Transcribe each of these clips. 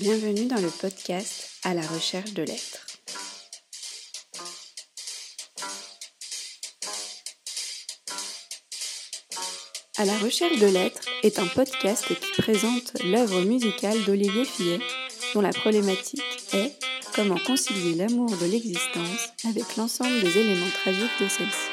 Bienvenue dans le podcast À la recherche de l'être. À la recherche de l'être est un podcast qui présente l'œuvre musicale d'Olivier Fillet, dont la problématique est comment concilier l'amour de l'existence avec l'ensemble des éléments tragiques de celle-ci.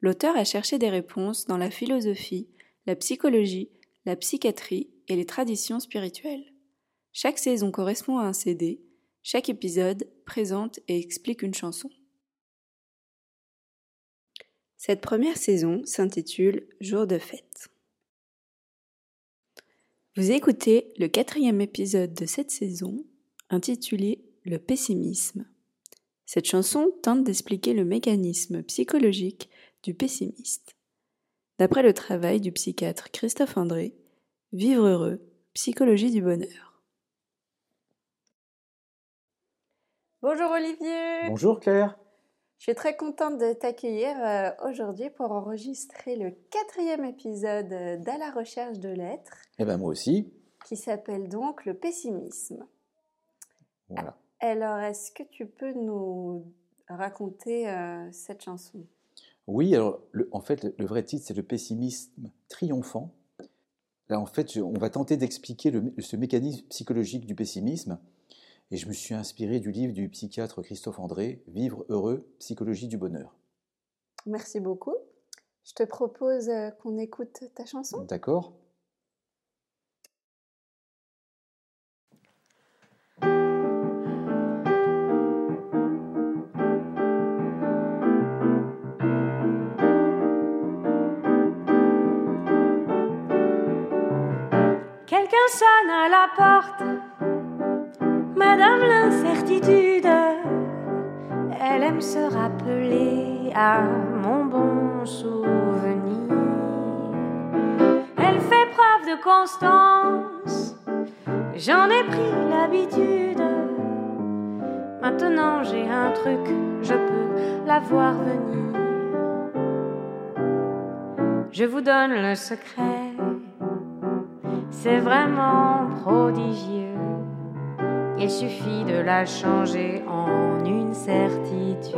L'auteur a cherché des réponses dans la philosophie, la psychologie, la psychiatrie et les traditions spirituelles. Chaque saison correspond à un CD, chaque épisode présente et explique une chanson. Cette première saison s'intitule Jour de fête. Vous écoutez le quatrième épisode de cette saison, intitulé Le pessimisme. Cette chanson tente d'expliquer le mécanisme psychologique du pessimiste. D'après le travail du psychiatre Christophe André, Vivre heureux, psychologie du bonheur. Bonjour Olivier. Bonjour Claire. Je suis très contente de t'accueillir euh, aujourd'hui pour enregistrer le quatrième épisode d'À la recherche de l'être. Eh bien moi aussi. Qui s'appelle donc le pessimisme. Voilà. Alors, est-ce que tu peux nous raconter euh, cette chanson? Oui, alors en fait, le, vrai titre, c'est le pessimisme triomphant. Là, en fait, on va tenter d'expliquer ce mécanisme psychologique du pessimisme. Et je me suis inspiré du livre du psychiatre Christophe André, Vivre heureux, psychologie du bonheur. Merci beaucoup. Je te propose euh, qu'on écoute ta chanson. D'accord. Sonne à la porte, Madame l'incertitude, elle aime se rappeler à mon bon souvenir. Elle fait preuve de constance, j'en ai pris l'habitude. Maintenant j'ai un truc, je peux la voir venir. Je vous donne le secret c'est vraiment prodigieux. Il suffit de la changer en une certitude.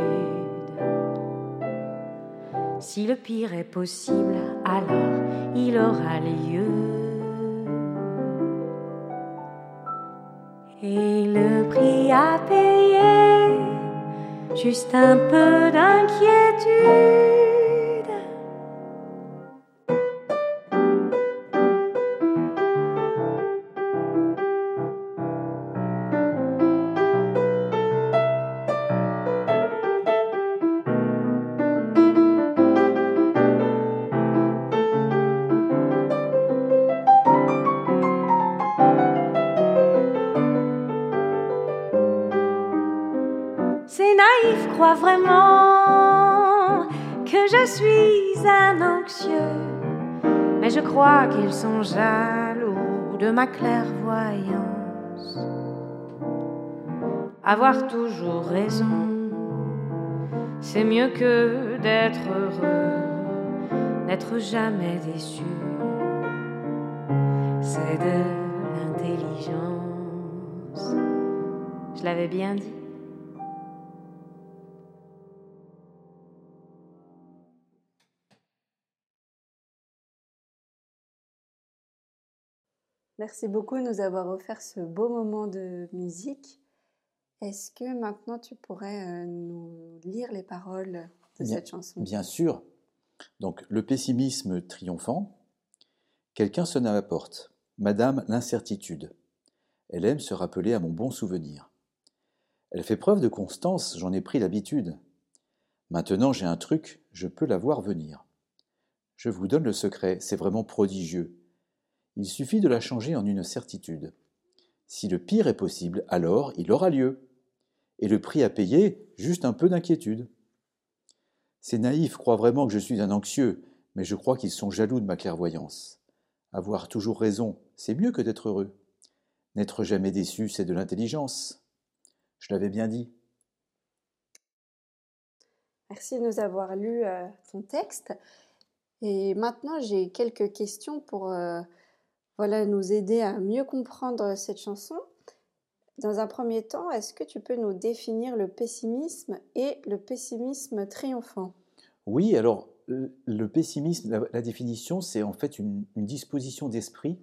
Si le pire est possible, alors il aura lieu. Et le prix à payer, juste un peu d'inquiétude. Vraiment que je suis un anxieux, mais je crois qu'ils sont jaloux de ma clairvoyance. Avoir toujours raison, c'est mieux que d'être heureux, n'être jamais déçu. C'est de l'intelligence. Je l'avais bien dit. Merci beaucoup de nous avoir offert ce beau moment de musique. Est-ce que maintenant tu pourrais euh, nous lire les paroles de cette chanson? Bien sûr. Donc, le pessimisme triomphant. Quelqu'un sonne à la porte. Madame l'incertitude. Elle aime se rappeler à mon bon souvenir. Elle fait preuve de constance, j'en ai pris l'habitude. Maintenant j'ai un truc, je peux la voir venir. Je vous donne le secret, c'est vraiment prodigieux. Il suffit de la changer en une certitude. Si le pire est possible, alors il aura lieu. Et le prix à payer, juste un peu d'inquiétude. Ces naïfs croient vraiment que je suis un anxieux, mais je crois qu'ils sont jaloux de ma clairvoyance. Avoir toujours raison, c'est mieux que d'être heureux. N'être jamais déçu, c'est de l'intelligence. Je l'avais bien dit. Merci de nous avoir lu euh, ton texte. Et maintenant, j'ai quelques questions pour euh, voilà, nous aider à mieux comprendre cette chanson. Dans un premier temps, est-ce que tu peux nous définir le pessimisme et le pessimisme triomphant? Oui, alors le pessimisme, la, définition, c'est en fait une, disposition d'esprit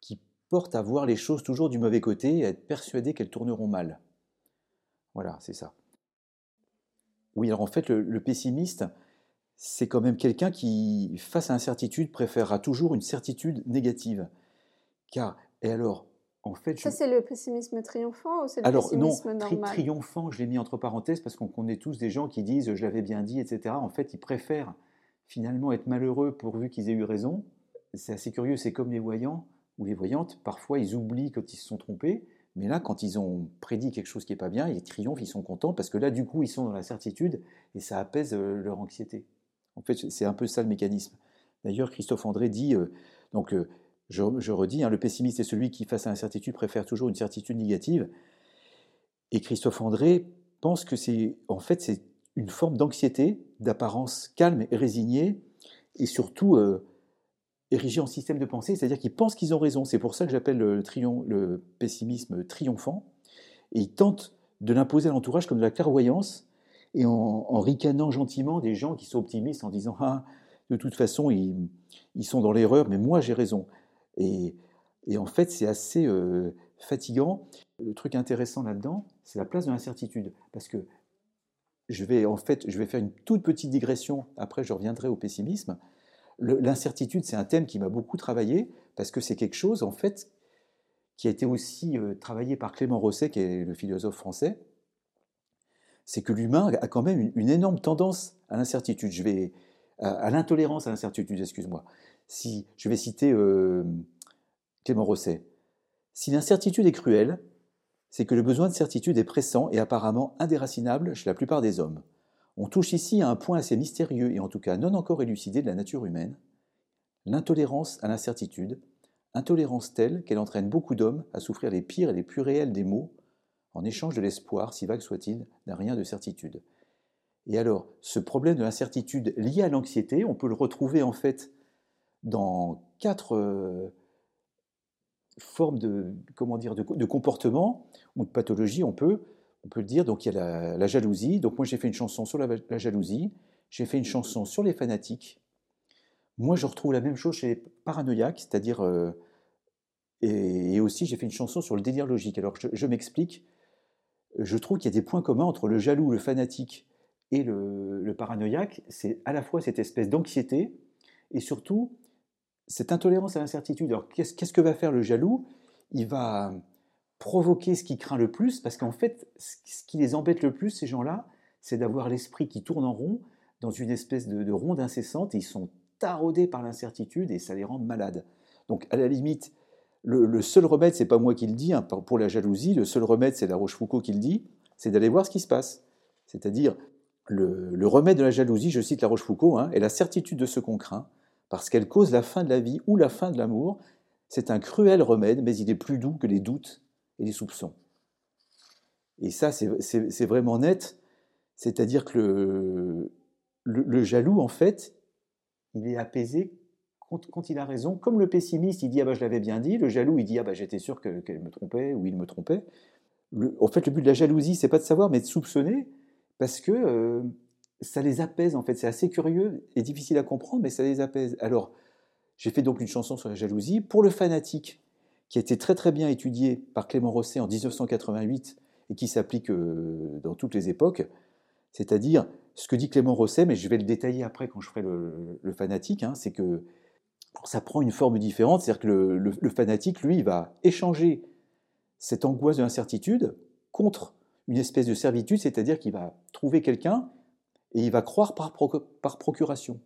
qui porte à voir les choses toujours du mauvais côté et à être persuadé qu'elles tourneront mal. Voilà, c'est ça. Oui, alors en fait, le, pessimiste, c'est quand même quelqu'un qui, face à l'incertitude, préférera toujours une certitude négative. Car, et alors, en fait... Ça, c'est le pessimisme triomphant ou c'est le pessimisme non, normal? triomphant, je l'ai mis entre parenthèses parce qu'on connaît tous des gens qui disent « je l'avais bien dit », etc. En fait, ils préfèrent finalement être malheureux pourvu qu'ils aient eu raison. C'est assez curieux, c'est comme les voyants ou les voyantes, parfois ils oublient quand ils se sont trompés, mais là, quand ils ont prédit quelque chose qui n'est pas bien, ils triomphent, ils sont contents, parce que là, du coup, ils sont dans la certitude et ça apaise euh, leur anxiété. En fait, c'est un peu ça le mécanisme. D'ailleurs, Christophe André dit, euh, donc euh, je, redis, hein, le pessimiste est celui qui, face à l'incertitude, préfère toujours une certitude négative. Et Christophe André pense que c'est, en fait, c'est une forme d'anxiété, d'apparence calme et résignée, et surtout érigés en système de pensée, c'est-à-dire qu'ils pensent qu'ils ont raison. C'est pour ça que j'appelle le, le pessimisme triomphant. Et ils tentent de l'imposer à l'entourage comme de la clairvoyance, et en, ricanant gentiment des gens qui sont optimistes en disant Ah, de toute façon, ils, sont dans l'erreur, mais moi j'ai raison. Et, en fait, c'est assez euh, fatigant. Le truc intéressant là-dedans, c'est la place de l'incertitude. Parce que je vais, en fait, je vais faire une toute petite digression, après je reviendrai au pessimisme. L'incertitude, c'est un thème qui m'a beaucoup travaillé parce que c'est quelque chose, en fait, qui a été aussi euh, travaillé par Clément Rosset, qui est le philosophe français. C'est que l'humain a quand même une, énorme tendance à l'incertitude. Je vais à, l'intolérance à l'incertitude, excuse-moi. Si je vais citer euh, Clément Rosset, si l'incertitude est cruelle, c'est que le besoin de certitude est pressant et apparemment indéracinable chez la plupart des hommes. On touche ici à un point assez mystérieux et en tout cas non encore élucidé de la nature humaine, l'intolérance à l'incertitude, intolérance telle qu'elle entraîne beaucoup d'hommes à souffrir les pires et les plus réels des maux, en échange de l'espoir, si vague soit-il, d'un rien de certitude. Et alors, ce problème de l'incertitude lié à l'anxiété, on peut le retrouver en fait dans quatre euh, formes de, comment dire, de, comportement ou de pathologie. On peut on peut le dire. Donc il y a la, jalousie. Donc moi j'ai fait une chanson sur la, jalousie. J'ai fait une chanson sur les fanatiques. Moi je retrouve la même chose chez les paranoïaques, c'est-à-dire euh, et, aussi j'ai fait une chanson sur le délire logique. Alors je, m'explique. Je trouve qu'il y a des points communs entre le jaloux, le fanatique et le, paranoïaque. C'est à la fois cette espèce d'anxiété et surtout cette intolérance à l'incertitude. Alors qu'est-ce que va faire le jaloux? Il va provoquer ce qui craint le plus, parce qu'en fait, ce qui les embête le plus, ces gens-là, c'est d'avoir l'esprit qui tourne en rond, dans une espèce de, ronde incessante, et ils sont taraudés par l'incertitude, et ça les rend malades. Donc, à la limite, le, seul remède, c'est pas moi qui le dis, hein, pour la jalousie, le seul remède, c'est la Rochefoucauld qui le dit, c'est d'aller voir ce qui se passe. C'est-à-dire, le, remède de la jalousie, je cite la Rochefoucauld, hein, est la certitude de ce qu'on craint, parce qu'elle cause la fin de la vie ou la fin de l'amour. C'est un cruel remède, mais il est plus doux que les doutes et les soupçons. Et ça, c'est vraiment net. C'est-à-dire que le, le, jaloux, en fait, il est apaisé quand, il a raison. Comme le pessimiste, il dit Ah bah je l'avais bien dit. Le jaloux, il dit Ah bah j'étais sûr qu'elle me trompait ou il me trompait. en fait, le but de la jalousie, c'est pas de savoir, mais de soupçonner, parce que euh, ça les apaise, en fait. C'est assez curieux et difficile à comprendre, mais ça les apaise. Alors, j'ai fait donc une chanson sur la jalousie. Pour le fanatique, qui a été très très bien étudié par Clément Rosset en 1988 et qui s'applique euh, dans toutes les époques, c'est-à-dire ce que dit Clément Rosset, mais je vais le détailler après quand je ferai le, fanatique, hein, c'est que ça prend une forme différente, c'est-à-dire que le, fanatique, lui, va échanger cette angoisse de l'incertitude contre une espèce de servitude, c'est-à-dire qu'il va trouver quelqu'un et il va croire par, par procuration.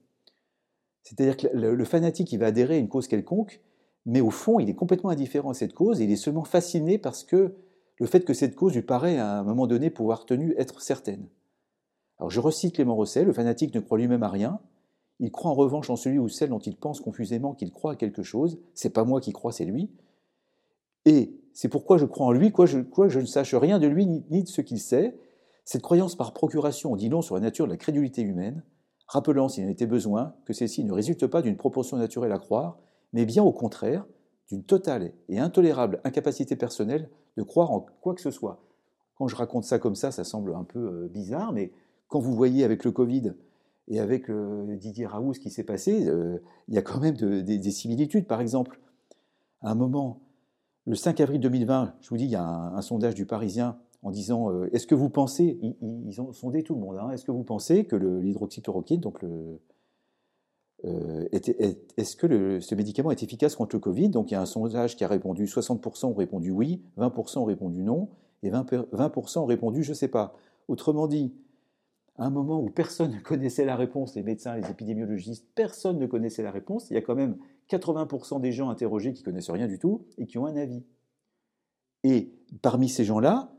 C'est-à-dire que le, fanatique, il va adhérer à une cause quelconque, mais au fond, il est complètement indifférent à cette cause, et il est seulement fasciné parce que le fait que cette cause lui paraît à un moment donné pouvoir tenue être certaine. Alors je recite Clément Rosset, le fanatique ne croit lui-même à rien, il croit en revanche en celui ou celle dont il pense confusément qu'il croit à quelque chose, c'est pas moi qui crois, c'est lui, et c'est pourquoi je crois en lui, quoi je, je ne sache rien de lui ni, de ce qu'il sait, Cette croyance par procuration en dit long sur la nature de la crédulité humaine, rappelant, s'il en était besoin, que celle-ci ne résulte pas d'une proportion naturelle à croire, mais bien au contraire d'une totale et intolérable incapacité personnelle de croire en quoi que ce soit. Quand je raconte ça comme ça, ça semble un peu euh, bizarre, mais quand vous voyez avec le Covid et avec euh, Didier Raoult ce qui s'est passé, euh, il y a quand même des similitudes. Par exemple, à un moment, le 5 avril 2020, je vous dis, il y a un, sondage du Parisien en disant Est-ce que vous pensez, ils, ont sondé tout le monde, hein, est-ce que vous pensez que l'hydroxychloroquine, donc euh, est-ce que ce médicament est efficace contre le Covid? Donc il y a un sondage qui a répondu 60% ont répondu oui, 20% ont répondu non, et 20%, ont répondu je ne sais pas. Autrement dit, un moment où personne ne connaissait la réponse, les médecins, les épidémiologistes, personne ne connaissait la réponse, il y a quand même 80% des gens interrogés qui connaissent rien du tout et qui ont un avis. Et parmi ces gens-là,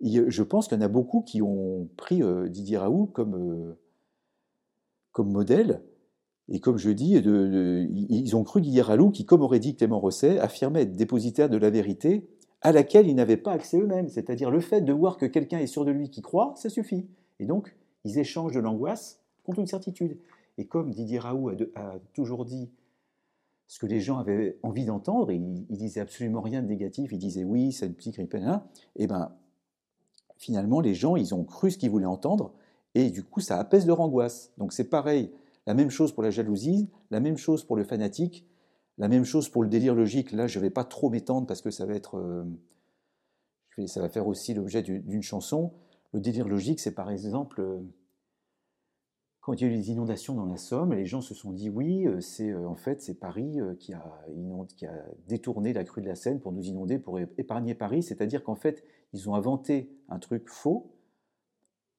je pense qu'il y en a beaucoup qui ont pris euh, Didier Raoult comme, euh, comme modèle et comme je dis, ils ont cru Didier Ralou, qui, comme aurait dit Clément Rosset, affirmait être dépositaire de la vérité à laquelle ils n'avaient pas accès eux-mêmes. C'est-à-dire le fait de voir que quelqu'un est sûr de lui qui croit, ça suffit. Et donc, ils échangent de l'angoisse contre une certitude. Et comme Didier Raoult a, toujours dit ce que les gens avaient envie d'entendre, il, il, disait absolument rien de négatif, il disait oui, c'est une petite grippe, et eh ben finalement, les gens, ils ont cru ce qu'ils voulaient entendre, et du coup, ça apaise leur angoisse. Donc c'est pareil la même chose pour la jalousie, la même chose pour le fanatique, la même chose pour le délire logique. Là, je ne vais pas trop m'étendre parce que ça va être, euh, ça va faire aussi l'objet d'une chanson. Le délire logique, c'est par exemple euh, quand il y a eu les inondations dans la Somme, les gens se sont dit oui, euh, c'est en fait c'est Paris qui a, détourné la crue de la Seine pour nous inonder, pour épargner Paris. C'est-à-dire qu'en fait, ils ont inventé un truc faux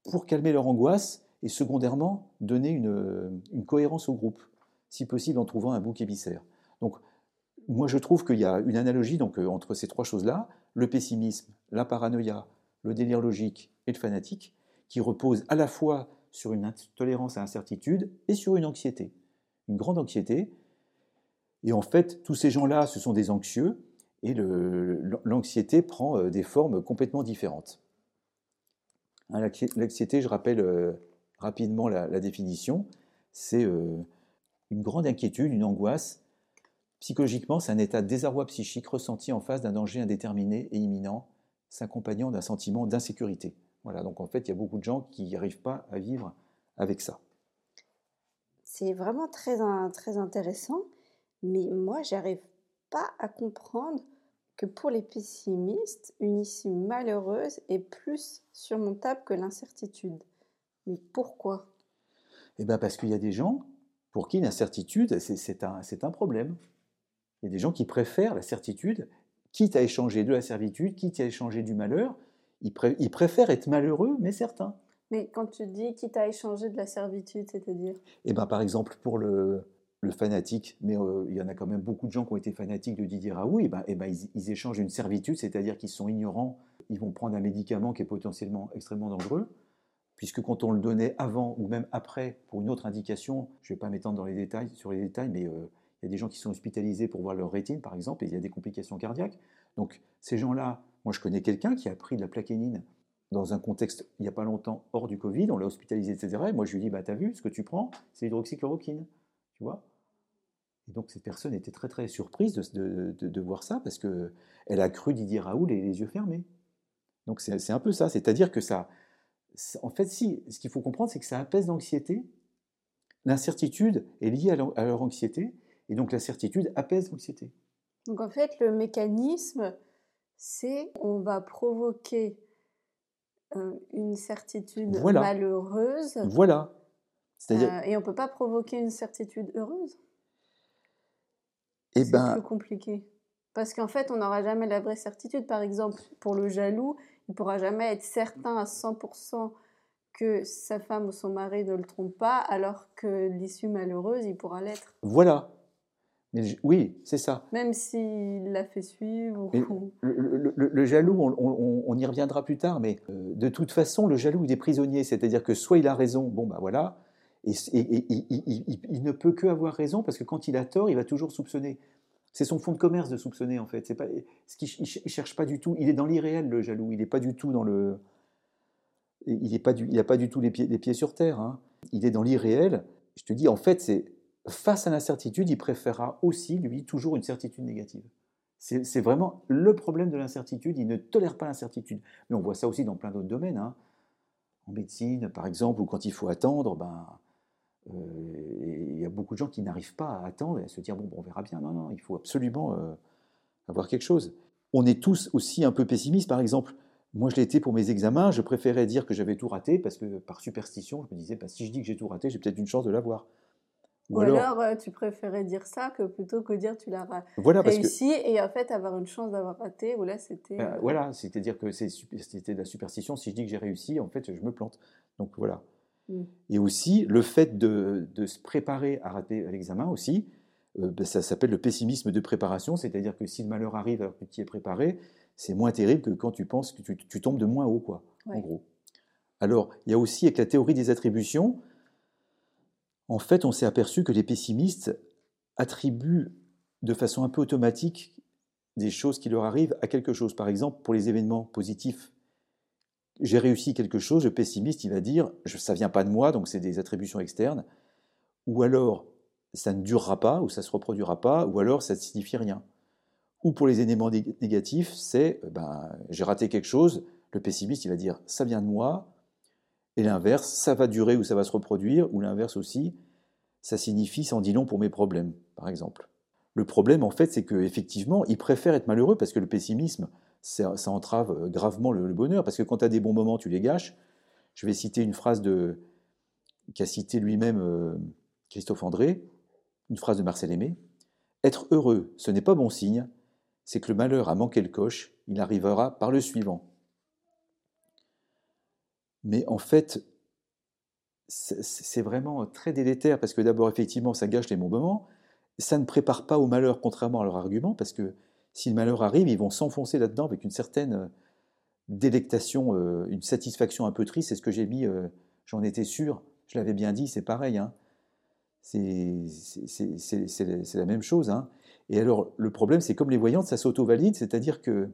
pour calmer leur angoisse et secondairement donner une, cohérence au groupe, si possible en trouvant un bouc émissaire. Donc moi je trouve qu'il y a une analogie donc, euh, entre ces trois choses-là, le pessimisme, la paranoïa, le délire logique et le fanatique, qui reposent à la fois sur une intolérance à l'incertitude et sur une anxiété, une grande anxiété. Et en fait, tous ces gens-là, ce sont des anxieux, et l'anxiété prend euh, des formes complètement différentes. Hein, l'anxiété, je rappelle, euh, rapidement la, définition, c'est euh, une grande inquiétude, une angoisse. Psychologiquement, c'est un état de désarroi psychique ressenti en face d'un danger indéterminé et imminent, s'accompagnant d'un sentiment d'insécurité. Voilà, donc en fait, il y a beaucoup de gens qui n'arrivent pas à vivre avec ça. C'est vraiment très, très intéressant, mais moi, j'arrive pas à comprendre que pour les pessimistes, une issue malheureuse est plus surmontable que l'incertitude. Mais pourquoi? Eh bien parce qu'il y a des gens pour qui l'incertitude, c'est un, un problème. Il y a des gens qui préfèrent la certitude, quitte à échanger de la servitude, quitte à échanger du malheur, ils, préfèrent être malheureux, mais certains. Mais quand tu dis quitte à échanger de la servitude, c'est-à-dire? Eh bien par exemple pour le, le fanatique, mais euh, il y en a quand même beaucoup de gens qui ont été fanatiques de Didier Raoult, et ben, et ben ils, ils, échangent une servitude, c'est-à-dire qu'ils sont ignorants, ils vont prendre un médicament qui est potentiellement extrêmement dangereux, puisque quand on le donnait avant ou même après pour une autre indication, je ne vais pas m'étendre dans les détails, sur les détails, mais euh, il y a des gens qui sont hospitalisés pour voir leur rétine, par exemple, et il y a des complications cardiaques. Donc ces gens-là, moi je connais quelqu'un qui a pris de la plaquénine dans un contexte, il n'y a pas longtemps, hors du Covid, on l'a hospitalisé, etc. Et moi je lui dis, bah t'as vu, ce que tu prends, c'est l'hydroxychloroquine, tu vois? Et donc cette personne était très très surprise de, de, voir ça parce qu'elle a cru Didier Raoult les, les yeux fermés. Donc c'est un peu ça, c'est-à-dire que ça, en fait, si, ce qu'il faut comprendre, c'est que ça apaise l'anxiété. L'incertitude est liée à leur, anxiété, et donc la certitude apaise l'anxiété. Donc en fait, le mécanisme, c'est on va provoquer euh, une certitude malheureuse. Voilà. Euh, et on ne peut pas provoquer une certitude heureuse. Eh ben... C'est plus compliqué. Parce qu'en fait, on n'aura jamais la vraie certitude. Par exemple, pour le jaloux, il ne pourra jamais être certain à 100% que sa femme ou son mari ne le trompe pas, alors que l'issue malheureuse, il pourra l'être. Voilà. Mais oui, c'est ça. Même s'il l'a fait suivre. Le, jaloux, on, y reviendra plus tard, mais euh, de toute façon, le jaloux, il est prisonnier. C'est-à-dire que soit il a raison, bon ben voilà, et, il, ne peut que avoir raison parce que quand il a tort, il va toujours soupçonner. C'est son fond de commerce de soupçonner en fait. C'est pas ce qu'il cherche pas du tout. Il est dans l'irréel le jaloux. Il n'est pas du tout dans le il n'a pas, du, pas du tout les pieds, les pieds sur terre. Hein. Il est dans l'irréel. Je te dis, en fait, c'est face à l'incertitude, il préférera aussi, lui, toujours une certitude négative. C'est vraiment le problème de l'incertitude. Il ne tolère pas l'incertitude. Mais on voit ça aussi dans plein d'autres domaines. Hein. En médecine, par exemple, ou quand il faut attendre, ben, euh, il y a beaucoup de gens qui n'arrivent pas à attendre et à se dire bon, on verra bien. Non, non, il faut absolument euh, avoir quelque chose. On est tous aussi un peu pessimistes. Par exemple, moi, je été pour mes examens. Je préférais dire que j'avais tout raté parce que par superstition, je me disais bah, si je dis que j'ai tout raté, j'ai peut-être une chance de l'avoir. Ou, alors, euh, tu préférais dire ça que plutôt que dire tu l'as voilà, réussi et en fait avoir une chance d'avoir raté. Ou là, c'était. Ben, voilà, c'est-à-dire que c'était de la superstition. Si je dis que j'ai réussi, en fait, je me plante. Donc voilà. Mm. Et aussi, le fait de, se préparer à rater l'examen aussi, euh, ben, ça s'appelle le pessimisme de préparation, c'est-à-dire que si le malheur arrive alors que tu y es préparé, c'est moins terrible que quand tu penses que tu, tombes de moins haut, quoi, en gros. Alors, il y a aussi avec la théorie des attributions, en fait, on s'est aperçu que les pessimistes attribuent de façon un peu automatique des choses qui leur arrivent à quelque chose. Par exemple, pour les événements positifs, j'ai réussi quelque chose, le pessimiste, il va dire, ça vient pas de moi, donc c'est des attributions externes, ou alors ça ne durera pas, ou ça se reproduira pas, ou alors ça ne signifie rien. Ou pour les éléments négatifs, c'est, ben, j'ai raté quelque chose, le pessimiste, il va dire, ça vient de moi, et l'inverse, ça va durer ou ça va se reproduire, ou l'inverse aussi, ça signifie, en dit long pour mes problèmes, par exemple. Le problème, en fait, c'est qu'effectivement, il préfère être malheureux parce que le pessimisme, ça, entrave euh, gravement le, bonheur, parce que quand tu as des bons moments, tu les gâches. Je vais citer une phrase de qu'a cité lui-même euh, Christophe André, une phrase de Marcel Aimé. Être heureux, ce n'est pas bon signe, c'est que le malheur a manqué le coche, il arrivera par le suivant. Mais en fait, c'est vraiment très délétère, parce que d'abord, effectivement, ça gâche les bons moments, ça ne prépare pas au malheur, contrairement à leur argument, parce que si le malheur arrive, ils vont s'enfoncer là-dedans avec une certaine euh, délectation, euh, une satisfaction un peu triste. C'est ce que j'ai mis, euh, j'en étais sûr, je l'avais bien dit, c'est pareil. Hein. C'est la même chose. Hein. Et alors, le problème, c'est comme les voyantes, ça s'auto-valide, c'est-à-dire que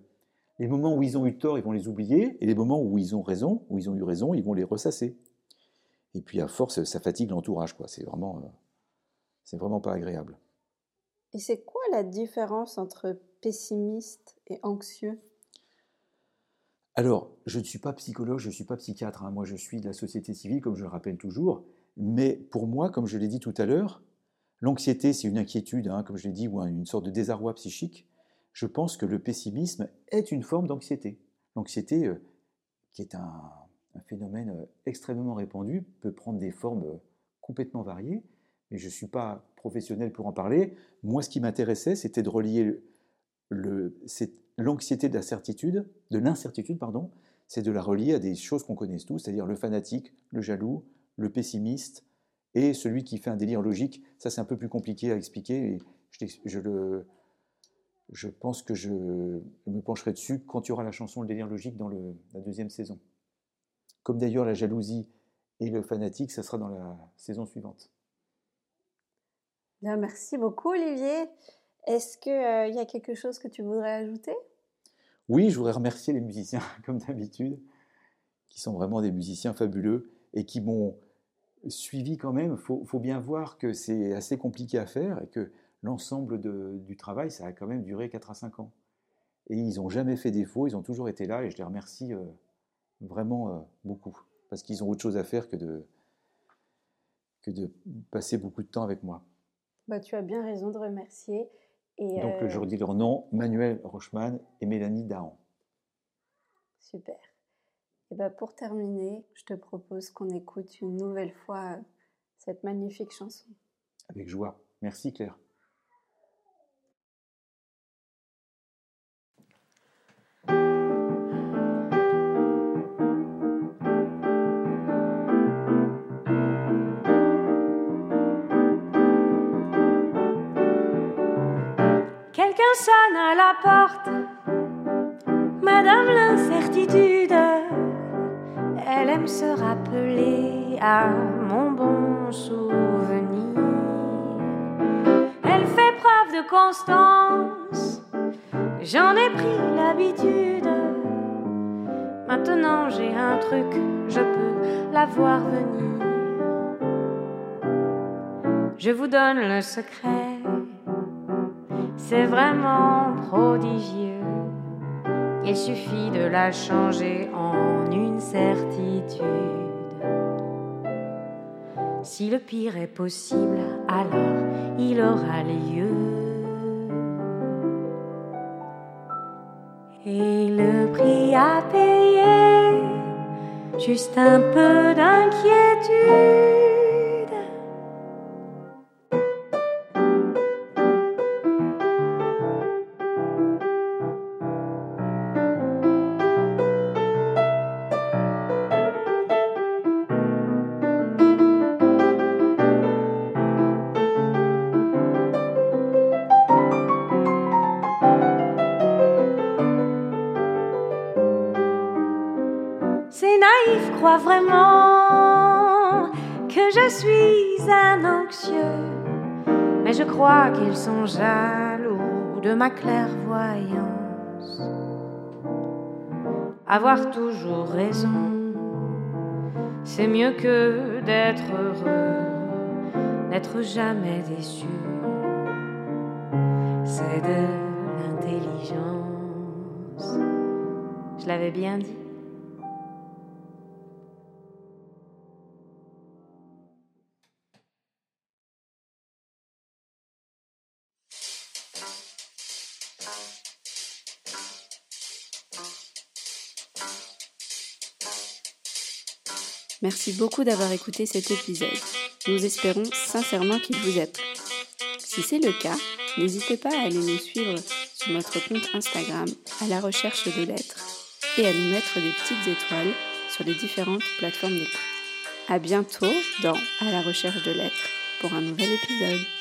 les moments où ils ont eu tort, ils vont les oublier, et les moments où ils ont raison, où ils ont eu raison, ils vont les ressasser. Et puis, à force, ça fatigue l'entourage, quoi. C'est vraiment, c'est vraiment pas agréable. Et c'est quoi la différence entre pessimiste et anxieux? Alors, je ne suis pas psychologue, je ne suis pas psychiatre. Hein. Moi, je suis de la société civile, comme je le rappelle toujours. Mais pour moi, comme je l'ai dit tout à l'heure, l'anxiété, c'est une inquiétude, hein, comme je l'ai dit, ou une sorte de désarroi psychique. Je pense que le pessimisme est une forme d'anxiété. L'anxiété, euh, qui est un, phénomène euh, extrêmement répandu, peut prendre des formes euh, complètement variées mais je ne suis pas professionnel pour en parler. Moi, ce qui m'intéressait, c'était de relier l'anxiété de l'incertitude, pardon, c'est de la relier à des choses qu'on connaît tous, c'est-à-dire le fanatique, le jaloux, le pessimiste et celui qui fait un délire logique. Ça, c'est un peu plus compliqué à expliquer. Et je, le, je pense que je me pencherai dessus quand il y aura la chanson Le délire logique dans le, la deuxième saison. Comme d'ailleurs la jalousie et le fanatique, ça sera dans la saison suivante merci beaucoup Olivier. Est-ce qu'il euh, y a quelque chose que tu voudrais ajouter? Oui, je voudrais remercier les musiciens, comme d'habitude, qui sont vraiment des musiciens fabuleux et qui m'ont suivi quand même. Il faut, bien voir que c'est assez compliqué à faire et que l'ensemble du travail, ça a quand même duré 4 à 5 ans. Et ils n'ont jamais fait défaut, ils ont toujours été là et je les remercie euh, vraiment euh, beaucoup parce qu'ils ont autre chose à faire que de, que de passer beaucoup de temps avec moi. Bah, tu as bien raison de remercier. Et Donc, je redis leur nom, Manuel Rochman et Mélanie Dahan. Super. Et bah, pour terminer, je te propose qu'on écoute une nouvelle fois cette magnifique chanson. Avec joie. Merci Claire. Sonne à la porte. Madame l'incertitude, elle aime se rappeler à mon bon souvenir. Elle fait preuve de constance, j'en ai pris l'habitude. Ma Maintenant j'ai un truc, je peux la voir venir. Je vous donne le secret, c'est vraiment prodigieux. Il suffit de la changer en une certitude. Si le pire est possible, alors il aura lieu. Et le prix à payer, juste un peu d'inquiétude. Vraiment que je suis un anxieux, mais je crois qu'ils sont jaloux de ma clairvoyance. Avoir toujours raison, c'est mieux que d'être heureux, n'être jamais déçu. C'est de l'intelligence. Je l'avais bien dit. Merci beaucoup d'avoir écouté cet épisode. Nous espérons sincèrement qu'il vous a plu. Si c'est le cas, n'hésitez pas à aller nous suivre sur notre compte Instagram à la recherche de lettres et à nous mettre des petites étoiles sur les différentes plateformes d'écoute. À bientôt dans À la recherche de lettres pour un nouvel épisode.